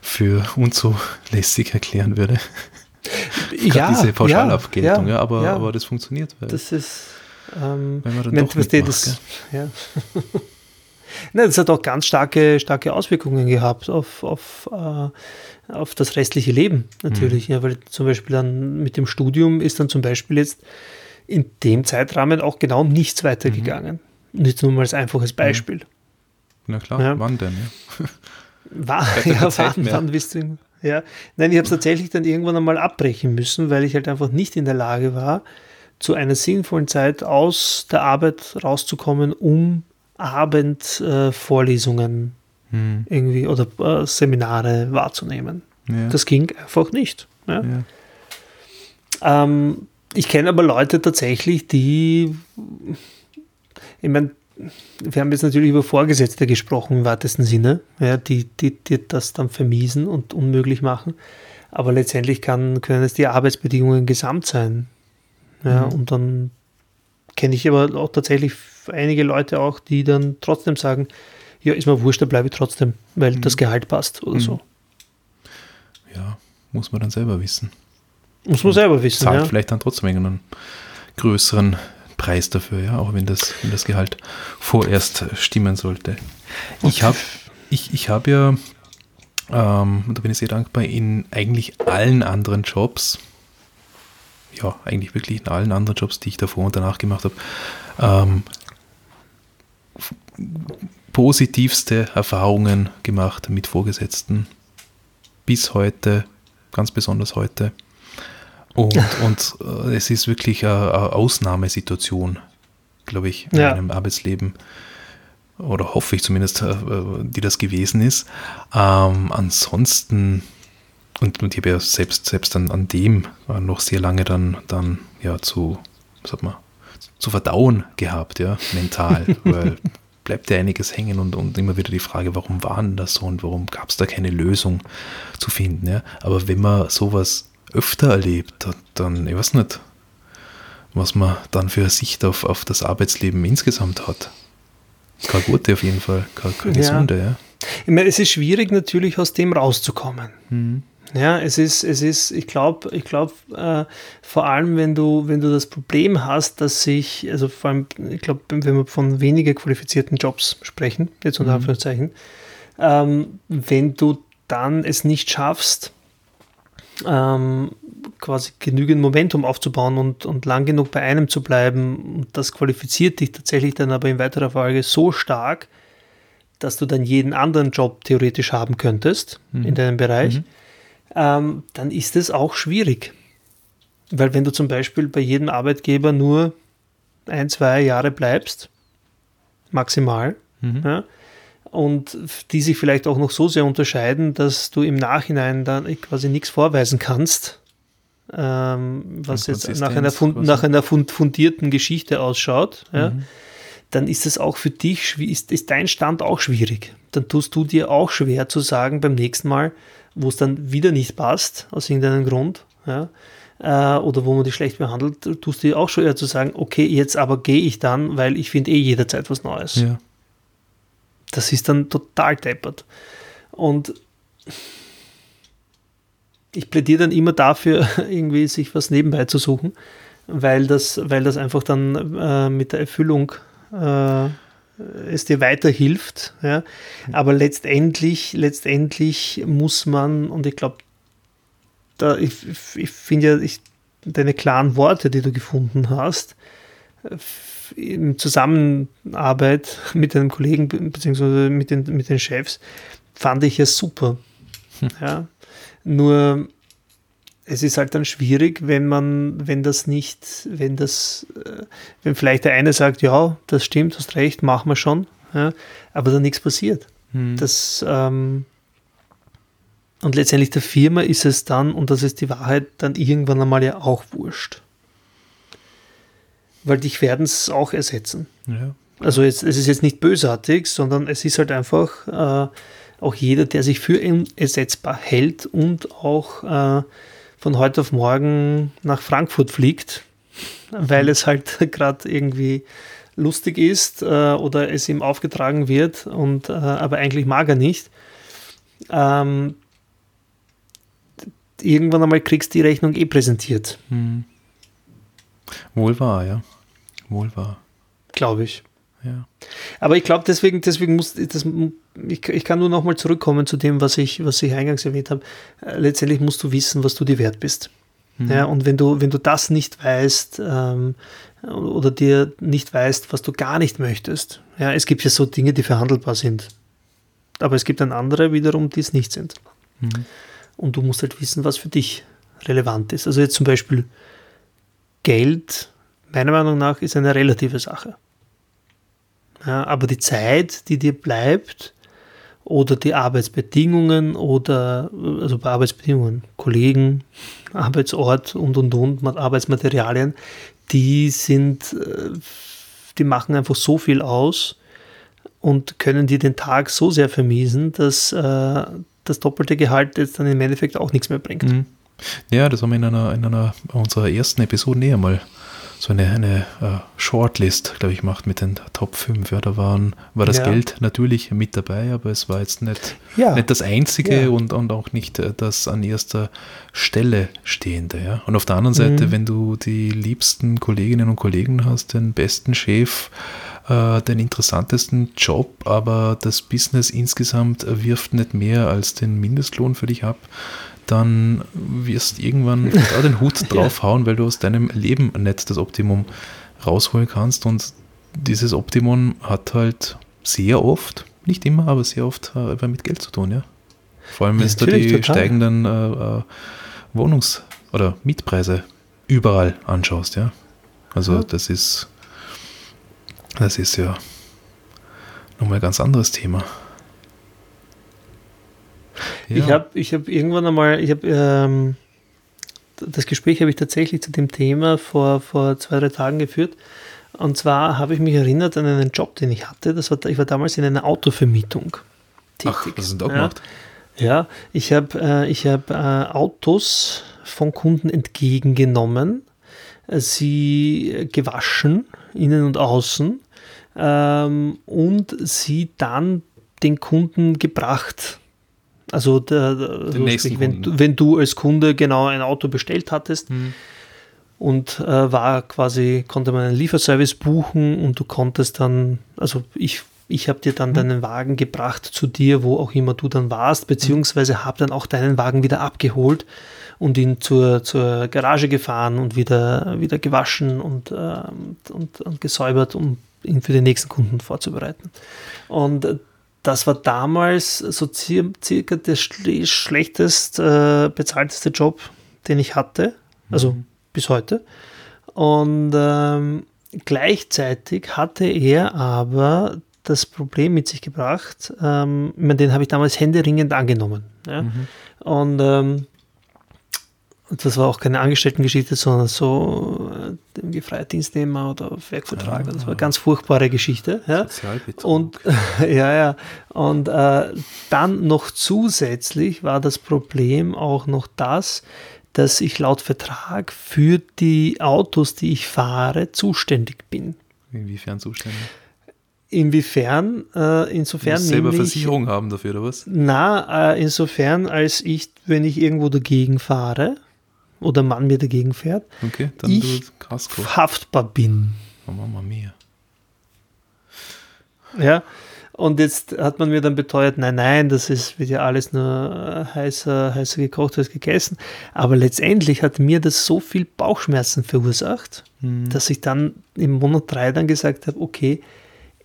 [SPEAKER 1] für unzulässig erklären würde.
[SPEAKER 2] ja,
[SPEAKER 1] diese Pauschalabgeltung, ja, ja, aber, ja, aber das funktioniert.
[SPEAKER 2] das ist, ähm, wenn man dann doch mitmacht, das, ja. Nein, das hat auch ganz starke, starke Auswirkungen gehabt auf, auf, äh, auf das restliche Leben natürlich. Mhm. Ja, weil zum Beispiel dann mit dem Studium ist dann zum Beispiel jetzt in dem Zeitrahmen auch genau nichts weitergegangen. Mhm. Jetzt nur mal als einfaches mhm. Beispiel.
[SPEAKER 1] Na klar, ja. wann denn? Ja,
[SPEAKER 2] war, ja wann, wann bist du? Ja. Nein, ich habe es tatsächlich dann irgendwann einmal abbrechen müssen, weil ich halt einfach nicht in der Lage war, zu einer sinnvollen Zeit aus der Arbeit rauszukommen, um Abendvorlesungen äh, hm. irgendwie oder äh, Seminare wahrzunehmen. Ja. Das ging einfach nicht. Ja. Ja. Ähm, ich kenne aber Leute tatsächlich, die ich meine, wir haben jetzt natürlich über Vorgesetzte gesprochen im weitesten Sinne, ja, die, die, die das dann vermiesen und unmöglich machen. Aber letztendlich kann, können es die Arbeitsbedingungen gesamt sein. Ja, mhm. Und dann kenne ich aber auch tatsächlich einige Leute auch, die dann trotzdem sagen, ja, ist mir wurscht, da bleibe ich trotzdem, weil mhm. das Gehalt passt oder mhm. so.
[SPEAKER 1] ja, muss man dann selber wissen.
[SPEAKER 2] Muss man selber wissen.
[SPEAKER 1] Zahlt
[SPEAKER 2] Ja.
[SPEAKER 1] vielleicht dann trotzdem einen größeren Preis dafür, ja, auch wenn das, wenn das Gehalt vorerst stimmen sollte. Ich habe ich, ich hab ja, ähm, da bin ich sehr dankbar, in eigentlich allen anderen Jobs, ja, eigentlich wirklich in allen anderen Jobs, die ich davor und danach gemacht habe, ähm, positivste Erfahrungen gemacht mit Vorgesetzten. Bis heute, ganz besonders heute. Und, und äh, es ist wirklich eine, eine Ausnahmesituation, glaube ich, in
[SPEAKER 2] Ja.
[SPEAKER 1] meinem Arbeitsleben. Oder hoffe ich zumindest, äh, äh, die das gewesen ist. Ähm, ansonsten, und, und ich habe ja selbst, selbst an, an dem äh, noch sehr lange dann, dann ja zu, was sagt man, zu verdauen gehabt, ja, mental, weil bleibt ja einiges hängen und, und immer wieder die Frage, warum war denn das so und warum gab es da keine Lösung zu finden, ja. Aber wenn man sowas öfter erlebt, dann, dann ich weiß nicht, was man dann für eine Sicht auf, auf das Arbeitsleben insgesamt hat. Keine gute auf jeden Fall, keine, keine
[SPEAKER 2] Ja.
[SPEAKER 1] gesunde, ja.
[SPEAKER 2] Ich meine, es ist schwierig natürlich aus dem rauszukommen.
[SPEAKER 1] Mhm.
[SPEAKER 2] Ja, es ist, es ist, ich glaube, ich glaube, äh, vor allem, wenn du, wenn du das Problem hast, dass sich, also vor allem, ich glaube, wenn wir von weniger qualifizierten Jobs sprechen, jetzt unter
[SPEAKER 1] Mhm.
[SPEAKER 2] Anführungszeichen, ähm, wenn du dann es nicht schaffst, ähm, quasi genügend Momentum aufzubauen und, und lang genug bei einem zu bleiben, und das qualifiziert dich tatsächlich dann aber in weiterer Folge so stark, dass du dann jeden anderen Job theoretisch haben könntest in deinem Bereich,
[SPEAKER 1] Mhm.
[SPEAKER 2] Ähm, dann ist es auch schwierig. Weil wenn du zum Beispiel bei jedem Arbeitgeber nur ein, zwei Jahre bleibst, maximal,
[SPEAKER 1] Mhm.
[SPEAKER 2] ja, und die sich vielleicht auch noch so sehr unterscheiden, dass du im Nachhinein dann quasi nichts vorweisen kannst, ähm, was jetzt nach einer, fund, nach einer fund, fundierten Geschichte ausschaut, ja,
[SPEAKER 1] Mhm.
[SPEAKER 2] dann ist es auch für dich, ist, ist dein Stand auch schwierig. Dann tust du dir auch schwer zu sagen beim nächsten Mal, wo es dann wieder nicht passt, aus irgendeinem Grund, ja, äh, oder wo man dich schlecht behandelt, tust du dir auch schwer zu sagen, okay, jetzt aber gehe ich dann, weil ich finde eh jederzeit was Neues.
[SPEAKER 1] Ja.
[SPEAKER 2] Das ist dann total deppert. Und ich plädiere dann immer dafür, irgendwie sich was nebenbei zu suchen, weil das, weil das einfach dann äh, mit der Erfüllung äh, es dir weiterhilft. Ja? Aber letztendlich, letztendlich muss man, und ich glaube, da, ich, ich finde ja, ich, deine klaren Worte, die du gefunden hast, in Zusammenarbeit mit deinen Kollegen beziehungsweise mit den, mit den Chefs, fand ich ja super. Ja. Nur es ist halt dann schwierig, wenn man, wenn das nicht, wenn das, äh, wenn vielleicht der eine sagt, ja, das stimmt, hast recht, machen wir schon, ja, aber dann nichts passiert.
[SPEAKER 1] Mhm.
[SPEAKER 2] Das, ähm, und letztendlich der Firma ist es dann, und das ist die Wahrheit, dann irgendwann einmal ja auch wurscht. Weil dich werden es auch ersetzen.
[SPEAKER 1] ja.
[SPEAKER 2] Also jetzt, es ist jetzt nicht bösartig, sondern es ist halt einfach äh, auch jeder, der sich für ersetzbar hält und auch äh, von heute auf morgen nach Frankfurt fliegt, weil es halt gerade irgendwie lustig ist äh, oder es ihm aufgetragen wird und äh, aber eigentlich mag er nicht. Ähm, irgendwann einmal kriegst du die Rechnung eh präsentiert,
[SPEAKER 1] Mhm. Wohl wahr, ja. Wohl wahr.
[SPEAKER 2] glaube ich.
[SPEAKER 1] Ja.
[SPEAKER 2] Aber ich glaube, deswegen, deswegen muss das, ich, ich kann nur noch mal zurückkommen zu dem, was ich, was ich eingangs erwähnt habe. Äh, Letztendlich musst du wissen, was du dir wert bist.
[SPEAKER 1] Mhm.
[SPEAKER 2] Ja, und wenn du, wenn du das nicht weißt ähm, oder dir nicht weißt, was du gar nicht möchtest, ja, es gibt ja so Dinge, die verhandelbar sind. Aber es gibt dann andere wiederum, die es nicht sind.
[SPEAKER 1] Mhm.
[SPEAKER 2] Und du musst halt wissen, was für dich relevant ist. Also jetzt zum Beispiel Geld, meiner Meinung nach, ist eine relative Sache. Ja, aber die Zeit, die dir bleibt, oder die Arbeitsbedingungen oder also bei Arbeitsbedingungen, Kollegen, Arbeitsort und und und, Ma- Arbeitsmaterialien, die sind, äh, die machen einfach so viel aus und können dir den Tag so sehr vermiesen, dass äh, das doppelte Gehalt jetzt dann im Endeffekt auch nichts mehr bringt.
[SPEAKER 1] Mhm. Ja, das haben wir in einer, in einer unserer ersten Episoden näher mal so eine, eine uh, Shortlist, glaube ich, macht mit den Top 5. Ja, da waren, war das ja. Geld natürlich mit dabei, aber es war jetzt nicht, ja. nicht das Einzige ja. und, und auch nicht äh, das an erster Stelle stehende. Ja. Und auf der anderen Seite, mhm. wenn du die liebsten Kolleginnen und Kollegen hast, den besten Chef, äh, den interessantesten Job, aber das Business insgesamt wirft nicht mehr als den Mindestlohn für dich ab, dann wirst irgendwann da den Hut draufhauen, weil du aus deinem Leben nicht das Optimum rausholen kannst. Und dieses Optimum hat halt sehr oft, nicht immer, aber sehr oft äh, mit Geld zu tun, ja. Vor allem, wenn du die total. steigenden äh, äh, Wohnungs- oder Mietpreise überall anschaust, ja. Also ja. das ist das ist ja nochmal ein ganz anderes Thema.
[SPEAKER 2] Ja. Ich habe ich hab irgendwann einmal, ich habe ähm, das Gespräch habe ich tatsächlich zu dem Thema vor, vor zwei, drei Tagen geführt. Und zwar habe ich mich erinnert an einen Job, den ich hatte. Das war, ich war damals in einer Autovermietung
[SPEAKER 1] tätig. Ach, was hast du da gemacht?
[SPEAKER 2] Ja, ich habe äh, hab, äh, Autos von Kunden entgegengenommen, äh, sie gewaschen, innen und außen, ähm, und sie dann den Kunden gebracht. Also der, sprich, wenn, du, wenn du als Kunde genau ein Auto bestellt hattest mhm. und äh, war quasi, konnte man einen Lieferservice buchen und du konntest dann, also ich, ich habe dir dann mhm. deinen Wagen gebracht zu dir, wo auch immer du dann warst, beziehungsweise mhm. habe dann auch deinen Wagen wieder abgeholt und ihn zur, zur Garage gefahren und wieder, wieder gewaschen und, äh, und, und gesäubert, um ihn für den nächsten Kunden vorzubereiten. Und äh, das war damals so circa der schlechtest äh, bezahlteste Job, den ich hatte, also mhm. bis heute. Und ähm, gleichzeitig hatte er aber das Problem mit sich gebracht, ähm, den habe ich damals händeringend angenommen. Ja? Mhm. Und ähm, das war auch keine Angestelltengeschichte, sondern so äh, Freidienstnehmer oder Werkvertrag. Ah, das war eine ganz furchtbare Geschichte. Ja. Und ja, ja. Und äh, dann noch zusätzlich war das Problem auch noch das, dass ich laut Vertrag für die Autos, die ich fahre, zuständig bin.
[SPEAKER 1] Inwiefern zuständig?
[SPEAKER 2] Inwiefern? Äh, insofern. Du
[SPEAKER 1] selber Versicherung haben dafür, oder was?
[SPEAKER 2] Na, äh, insofern, als ich, wenn ich irgendwo dagegen fahre, oder Mann mir dagegen fährt,
[SPEAKER 1] okay, dann
[SPEAKER 2] ich haftbar bin.
[SPEAKER 1] Oh, Mama mia.
[SPEAKER 2] Ja, und jetzt hat man mir dann beteuert, nein, nein, das ist, wird ja alles nur heißer, heißer gekocht als gegessen. Aber letztendlich hat mir das so viel Bauchschmerzen verursacht, mhm. dass ich dann im Monat drei dann gesagt habe, okay,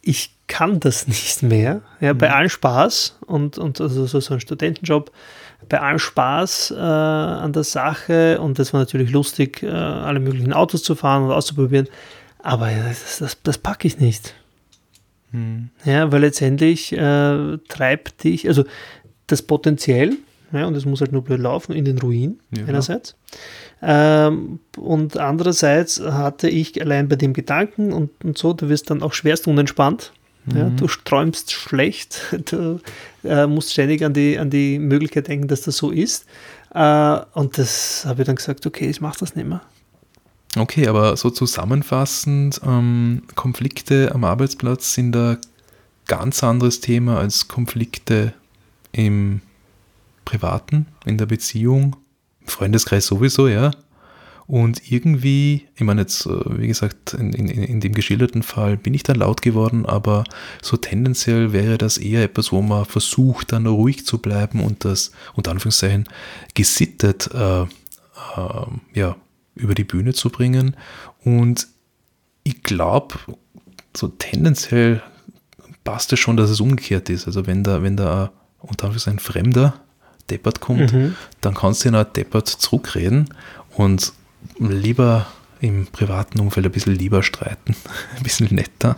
[SPEAKER 2] ich kann das nicht mehr. Ja, mhm. bei allem Spaß und, und also so ein Studentenjob bei allem Spaß äh, an der Sache und das war natürlich lustig, äh, alle möglichen Autos zu fahren und auszuprobieren, aber das, das, das packe ich nicht. Hm. Ja, weil letztendlich äh, treibt dich, also das Potenziell, ja, und es muss halt nur blöd laufen, in den Ruin ja, einerseits. Ähm, und andererseits hatte ich allein bei dem Gedanken und, und so, du wirst dann auch schwerst unentspannt. Ja, mhm. du träumst schlecht, du äh, musst ständig an die, an die Möglichkeit denken, dass das so ist. Äh, und das habe ich dann gesagt, okay, ich mache das nicht mehr.
[SPEAKER 1] Okay, aber so zusammenfassend, ähm, Konflikte am Arbeitsplatz sind ein ganz anderes Thema als Konflikte im Privaten, in der Beziehung, im Freundeskreis sowieso, ja. Und irgendwie, ich meine jetzt, äh, wie gesagt, in, in, in, dem geschilderten Fall bin ich dann laut geworden, aber so tendenziell wäre das eher etwas, wo man versucht, dann ruhig zu bleiben und das, unter Anführungszeichen, gesittet äh, äh, ja, über die Bühne zu bringen. Und ich glaube, so tendenziell passt es schon, dass es umgekehrt ist. Also wenn da, wenn da unter Anführungszeichen ein Fremder deppert kommt, mhm. dann kannst du ihn auch deppert zurückreden und lieber im privaten Umfeld ein bisschen lieber streiten, ein bisschen netter.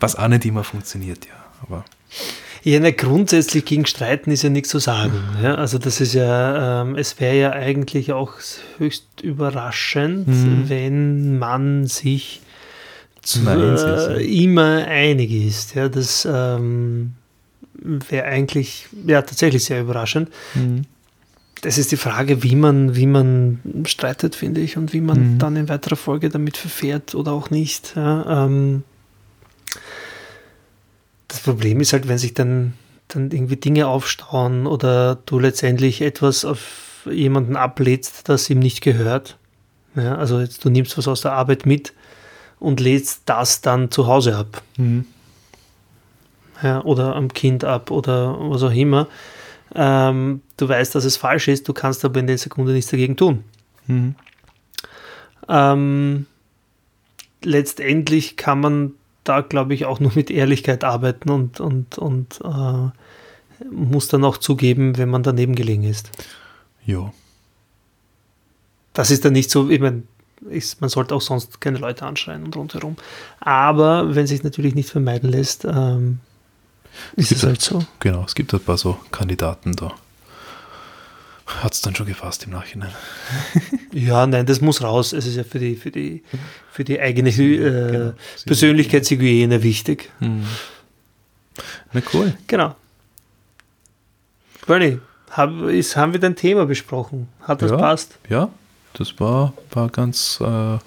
[SPEAKER 1] Was auch nicht immer funktioniert, ja. Aber
[SPEAKER 2] ja, ne, grundsätzlich gegen Streiten ist ja nichts zu sagen. Ja? Also das ist ja, ähm, es wäre ja eigentlich auch höchst überraschend, mhm. wenn man sich zu, äh, immer einig ist. Ja? Das ähm, wäre eigentlich ja tatsächlich sehr überraschend. Mhm. Das ist die Frage, wie man, wie man streitet, finde ich, und wie man mhm. dann in weiterer Folge damit verfährt oder auch nicht. Ja, ähm, das Problem ist halt, wenn sich dann, dann irgendwie Dinge aufstauen oder du letztendlich etwas auf jemanden ablädst, das ihm nicht gehört. Ja, also jetzt du nimmst was aus der Arbeit mit und lädst das dann zu Hause ab. Mhm. Ja, oder am Kind ab oder was auch immer. Ähm, du weißt, dass es falsch ist, du kannst aber in der Sekunde nichts dagegen tun. Mhm. Ähm, letztendlich kann man da, glaube ich, auch nur mit Ehrlichkeit arbeiten und, und, und äh, muss dann auch zugeben, wenn man daneben gelegen ist.
[SPEAKER 1] Ja.
[SPEAKER 2] Das ist dann nicht so, ich meine, ist, man sollte auch sonst keine Leute anschreien und rundherum. Aber wenn sich natürlich nicht vermeiden lässt, ähm, ist es halt so.
[SPEAKER 1] Genau, es gibt ein paar so Kandidaten da. Hat es dann schon gefasst im Nachhinein.
[SPEAKER 2] ja, nein, das muss raus. Es ist ja für die, für die, für die eigene äh, genau. Persönlichkeitshygiene wichtig. Mhm.
[SPEAKER 1] Na cool.
[SPEAKER 2] Genau. Bernie, hab, ist, haben wir dein Thema besprochen? Hat das
[SPEAKER 1] ja,
[SPEAKER 2] passt?
[SPEAKER 1] Ja, das war, war ganz, äh,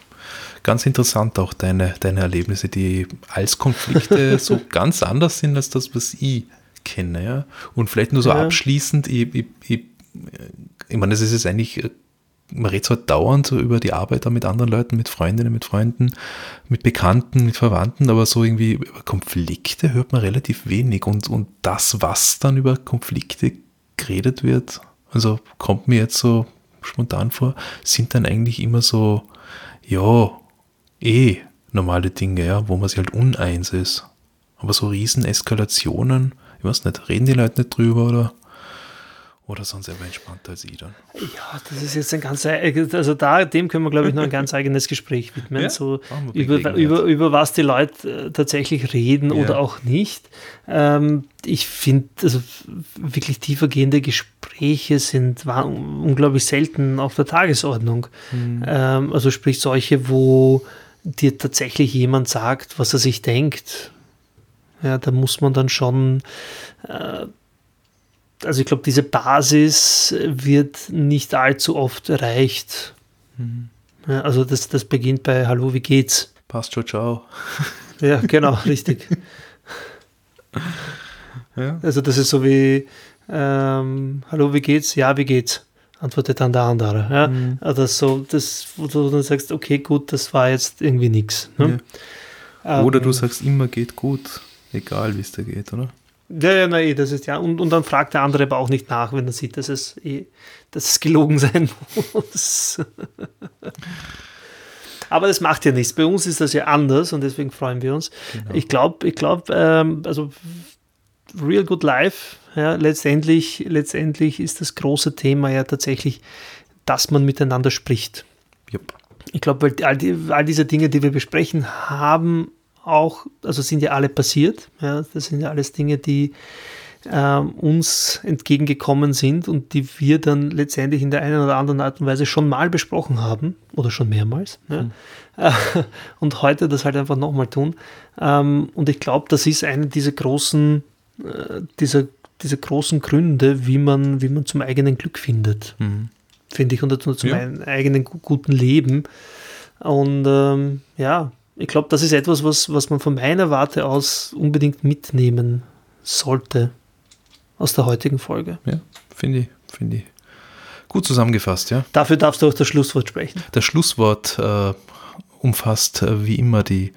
[SPEAKER 1] ganz interessant, auch deine, deine Erlebnisse, die als Konflikte so ganz anders sind als das, was ich kenne. Ja? Und vielleicht nur so ja. abschließend, ich, ich, ich ich meine, es ist jetzt eigentlich, man redet halt dauernd so über die Arbeit mit anderen Leuten, mit Freundinnen, mit Freunden, mit Bekannten, mit Verwandten, aber so irgendwie über Konflikte hört man relativ wenig und, und das, was dann über Konflikte geredet wird, also kommt mir jetzt so spontan vor, sind dann eigentlich immer so, ja, eh normale Dinge, ja, wo man sich halt uneins ist. Aber so Rieseneskalationen, ich weiß nicht, reden die Leute nicht drüber oder? Oder sind sie aber entspannter als ich dann?
[SPEAKER 2] Ja, das ist jetzt ein ganz, also da, dem können wir, glaube ich, noch ein ganz eigenes Gespräch widmen, ja? so über, über, über was die Leute äh, tatsächlich reden ja. oder auch nicht. Ähm, ich finde, also wirklich tiefergehende Gespräche sind unglaublich selten auf der Tagesordnung. Mhm. Ähm, also sprich solche, wo dir tatsächlich jemand sagt, was er sich denkt. Ja, da muss man dann schon äh, also ich glaube, diese Basis wird nicht allzu oft erreicht. Mhm. Ja, also das, das beginnt bei Hallo, wie geht's?
[SPEAKER 1] Passt schon, ciao.
[SPEAKER 2] Ja, genau, richtig. Ja. Also das ist so wie ähm, Hallo, wie geht's? Ja, wie geht's? Antwortet dann der andere. Ja? Mhm. Also so, das, wo du dann sagst, okay, gut, das war jetzt irgendwie nichts. Ne?
[SPEAKER 1] Ja. Oder ähm, du sagst immer geht gut, egal wie es dir geht, oder?
[SPEAKER 2] Ja, ja, nein, das ist ja. Und, und dann fragt der andere aber auch nicht nach, wenn er sieht, dass es, eh, dass es gelogen sein muss. aber das macht ja nichts. Bei uns ist das ja anders und deswegen freuen wir uns. Genau. Ich glaube, ich glaube, ähm, also Real Good Life, ja, letztendlich, letztendlich ist das große Thema ja tatsächlich, dass man miteinander spricht.
[SPEAKER 1] Yep.
[SPEAKER 2] Ich glaube, weil all, die, all diese Dinge, die wir besprechen, haben auch, also sind ja alle passiert. Ja, das sind ja alles Dinge, die äh, uns entgegengekommen sind und die wir dann letztendlich in der einen oder anderen Art und Weise schon mal besprochen haben oder schon mehrmals. Ja. Mhm. und heute das halt einfach nochmal tun. Ähm, und ich glaube, das ist eine dieser großen, äh, dieser, dieser großen Gründe, wie man, wie man zum eigenen Glück findet. Mhm. Finde ich, und zum ja. eigenen guten Leben. Und ähm, ja, ich glaube, das ist etwas, was, was man von meiner Warte aus unbedingt mitnehmen sollte aus der heutigen Folge.
[SPEAKER 1] Ja, finde ich, finde ich. Gut zusammengefasst, ja.
[SPEAKER 2] Dafür darfst du auch das Schlusswort sprechen.
[SPEAKER 1] Das Schlusswort äh, umfasst äh, wie immer die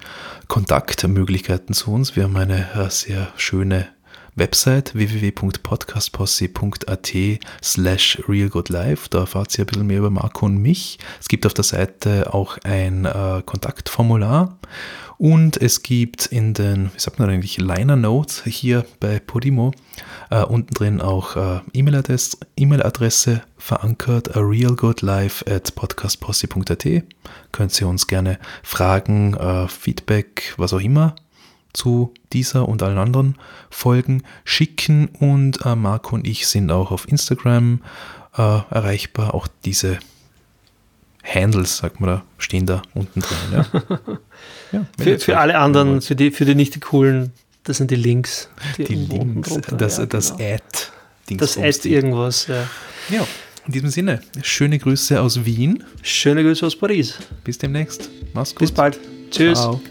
[SPEAKER 1] Kontaktmöglichkeiten zu uns. Wir haben eine äh, sehr schöne Website www.podcastposse.at slash realgoodlife. Da erfahrt ihr ein bisschen mehr über Marco und mich. Es gibt auf der Seite auch ein äh, Kontaktformular und es gibt in den, wie sagt man eigentlich, Liner Notes hier bei Podimo äh, unten drin auch äh, E-Mail-Adresse e verankert, a realgoodlife at podcastposse.at. Könnt ihr uns gerne Fragen, äh, Feedback, was auch immer zu dieser und allen anderen Folgen schicken. Und äh, Marco und ich sind auch auf Instagram äh, erreichbar. Auch diese Handles, sagt man da, stehen da unten drin. Ja.
[SPEAKER 2] ja, für, für alle anderen, für die, für die nicht die coolen, das sind die Links.
[SPEAKER 1] Die, die Links, das, ja, das genau. Ad.
[SPEAKER 2] Das Ad irgendwas, ja.
[SPEAKER 1] Ja, In diesem Sinne, schöne Grüße aus Wien.
[SPEAKER 2] Schöne Grüße aus Paris.
[SPEAKER 1] Bis demnächst. Mach's gut.
[SPEAKER 2] Bis bald. Tschüss.
[SPEAKER 1] Ciao.